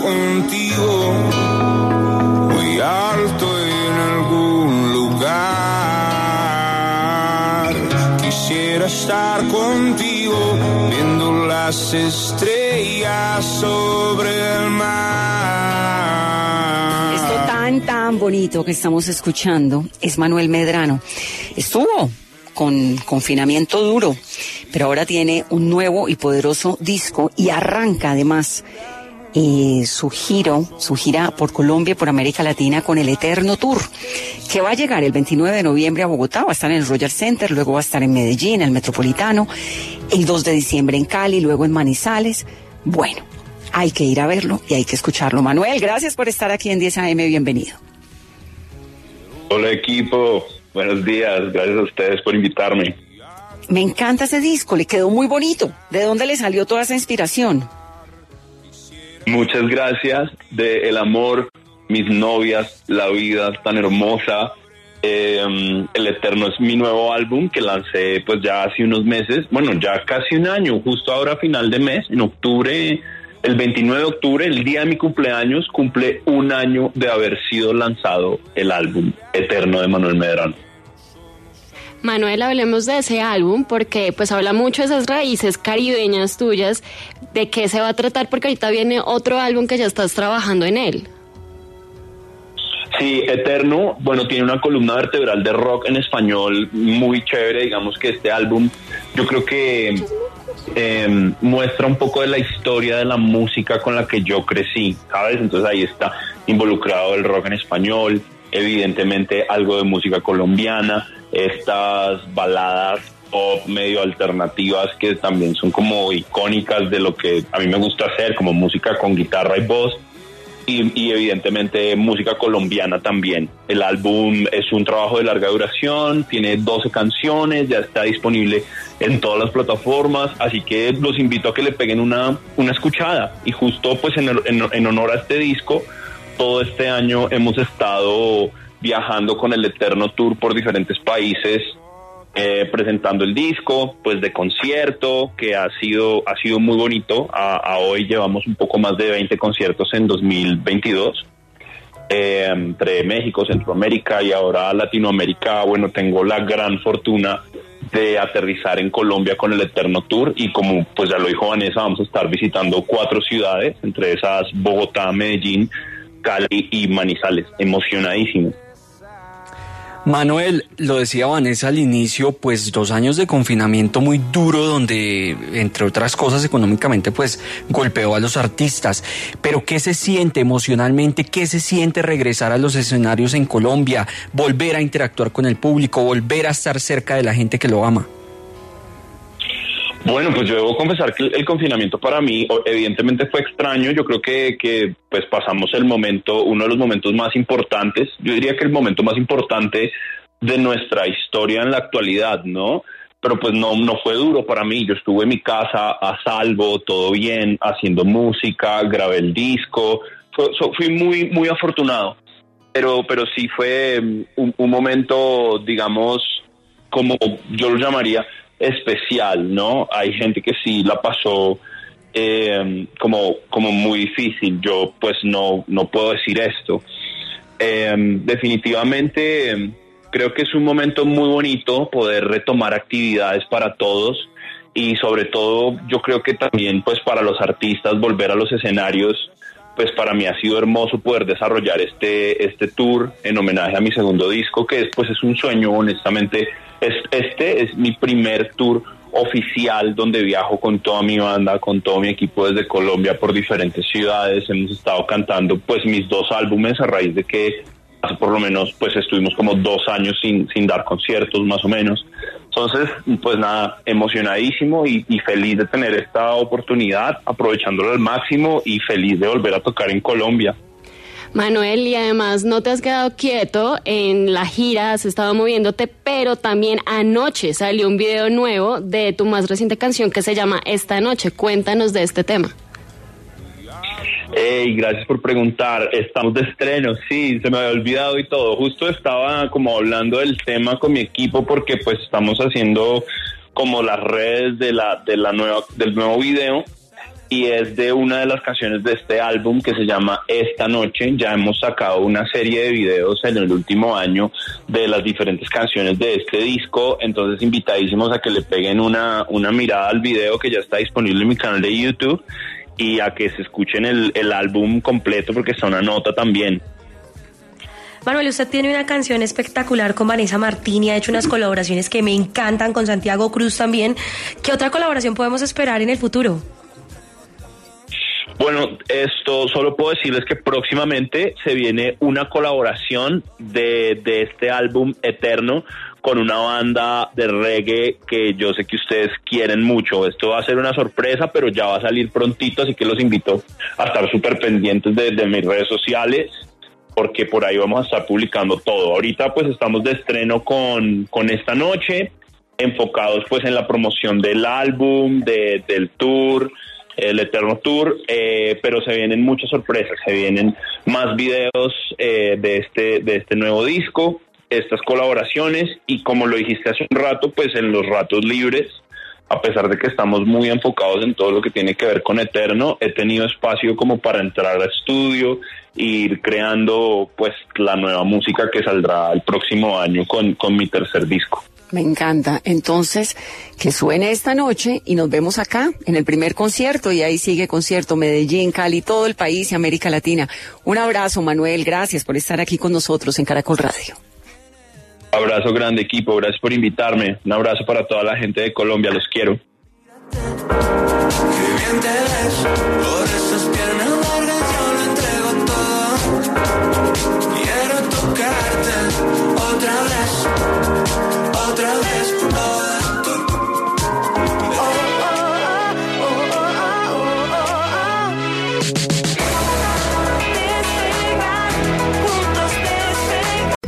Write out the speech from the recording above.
Contigo muy alto en algún lugar. Quisiera estar contigo viendo las estrellas sobre el mar. Esto tan, tan bonito que estamos escuchando es Manuel Medrano. Estuvo con confinamiento duro, pero ahora tiene un nuevo y poderoso disco y arranca además eh, su giro, su gira por Colombia y por América Latina con el Eterno Tour, que va a llegar el 29 de noviembre a Bogotá, va a estar en el Royal Center, luego va a estar en Medellín, el Metropolitano, el 2 de diciembre en Cali, luego en Manizales. Bueno, hay que ir a verlo y hay que escucharlo. Manuel, gracias por estar aquí en 10 AM, bienvenido. Hola equipo, buenos días, gracias a ustedes por invitarme. Me encanta ese disco, le quedó muy bonito. ¿De dónde le salió toda esa inspiración? Muchas gracias de el amor, mis novias, la vida tan hermosa. Eh, el Eterno es mi nuevo álbum que lancé pues ya hace unos meses, bueno ya casi un año, justo ahora final de mes, en octubre, el 29 de octubre, el día de mi cumpleaños, cumple un año de haber sido lanzado el álbum Eterno de Manuel Medrano. Manuel, hablemos de ese álbum porque pues habla mucho de esas raíces caribeñas tuyas. ¿De qué se va a tratar? Porque ahorita viene otro álbum que ya estás trabajando en él. Sí, Eterno, bueno, tiene una columna vertebral de rock en español muy chévere, digamos que este álbum yo creo que eh, muestra un poco de la historia de la música con la que yo crecí, ¿sabes? Entonces ahí está involucrado el rock en español, evidentemente algo de música colombiana, estas baladas pop medio alternativas que también son como icónicas de lo que a mí me gusta hacer, como música con guitarra y voz. Y, y, evidentemente música colombiana también. El álbum es un trabajo de larga duración, tiene 12 canciones, ya está disponible en todas las plataformas, así que los invito a que le peguen una, una escuchada. Y justo pues en, en, en honor a este disco, todo este año hemos estado viajando con el Eterno Tour por diferentes países eh, presentando el disco, pues de concierto, que ha sido, ha sido muy bonito. A, hoy llevamos un poco más de 20 conciertos en 2022. Eh, entre México, Centroamérica y ahora Latinoamérica, bueno, tengo la gran fortuna de aterrizar en Colombia con el Eterno Tour y como pues ya lo dijo Vanessa, vamos a estar visitando cuatro ciudades, entre esas Bogotá, Medellín, Cali y Manizales. Emocionadísimo. Manuel, lo decía Vanessa al inicio, pues dos años de confinamiento muy duro donde, entre otras cosas, económicamente, pues golpeó a los artistas. Pero ¿qué se siente emocionalmente? ¿Qué se siente regresar a los escenarios en Colombia? Volver a interactuar con el público, volver a estar cerca de la gente que lo ama. Bueno, pues yo debo confesar que el confinamiento para mí evidentemente fue extraño. Yo creo que, que, pues pasamos el momento, uno de los momentos más importantes, yo diría que el momento más importante de nuestra historia en la actualidad, ¿no? Pero pues no, no fue duro para mí. Yo estuve en mi casa a salvo, todo bien, haciendo música, grabé el disco. Fue, fui muy, muy afortunado. Pero, pero sí fue un, un momento, digamos, como yo lo llamaría, especial, ¿no? Hay gente que sí la pasó eh, como, como muy difícil. Yo pues no, no puedo decir esto. Eh, definitivamente creo que es un momento muy bonito poder retomar actividades para todos y sobre todo yo creo que también pues para los artistas volver a los escenarios pues para mí ha sido hermoso poder desarrollar este, este tour en homenaje a mi segundo disco, que después es un sueño, honestamente. Es, este es mi primer tour oficial donde viajo con toda mi banda, con todo mi equipo desde Colombia por diferentes ciudades. Hemos estado cantando pues mis dos álbumes a raíz de que hace por lo menos pues estuvimos como dos años sin, sin dar conciertos más o menos. Entonces, pues nada, emocionadísimo y, y, feliz de tener esta oportunidad, aprovechándolo al máximo y feliz de volver a tocar en Colombia. Manuel, y además no te has quedado quieto en la gira, has estado moviéndote, pero también anoche salió un video nuevo de tu más reciente canción que se llama Esta Noche. Cuéntanos de este tema. Hey, gracias por preguntar. Estamos de estreno, sí, se me había olvidado y todo. Justo estaba como hablando del tema con mi equipo porque pues estamos haciendo como las redes de la de la nueva del nuevo video y es de una de las canciones de este álbum que se llama Esta Noche. Ya hemos sacado una serie de videos en el último año de las diferentes canciones de este disco, entonces invitadísimos a que le peguen una, una mirada al video que ya está disponible en mi canal de YouTube y a que se escuchen el, el álbum completo porque está una nota también. Manuel, usted tiene una canción espectacular con Vanessa Martín y ha hecho unas colaboraciones que me encantan con Santiago Cruz también. ¿Qué otra colaboración podemos esperar en el futuro? Bueno, esto solo puedo decirles que próximamente se viene una colaboración de, de este álbum Eterno con una banda de reggae que yo sé que ustedes quieren mucho. Esto va a ser una sorpresa, pero ya va a salir prontito, así que los invito a estar súper pendientes de, mis redes sociales porque por ahí vamos a estar publicando todo. Ahorita pues estamos de estreno con, con esta noche, enfocados pues en la promoción del álbum, de, del tour, el Eterno Tour, eh, pero se vienen muchas sorpresas, se vienen más videos eh, de, este, de este nuevo disco, estas colaboraciones y como lo dijiste hace un rato, pues en los ratos libres, a pesar de que estamos muy enfocados en todo lo que tiene que ver con Eterno, he tenido espacio como para entrar al estudio e ir creando pues la nueva música que saldrá el próximo año con, con mi tercer disco. Me encanta. Entonces, que suene esta noche y nos vemos acá en el primer concierto y ahí sigue concierto Medellín, Cali, todo el país y América Latina. Un abrazo, Manuel. Gracias por estar aquí con nosotros en Caracol Radio. Abrazo grande equipo, gracias por invitarme. Un abrazo para toda la gente de Colombia, los quiero.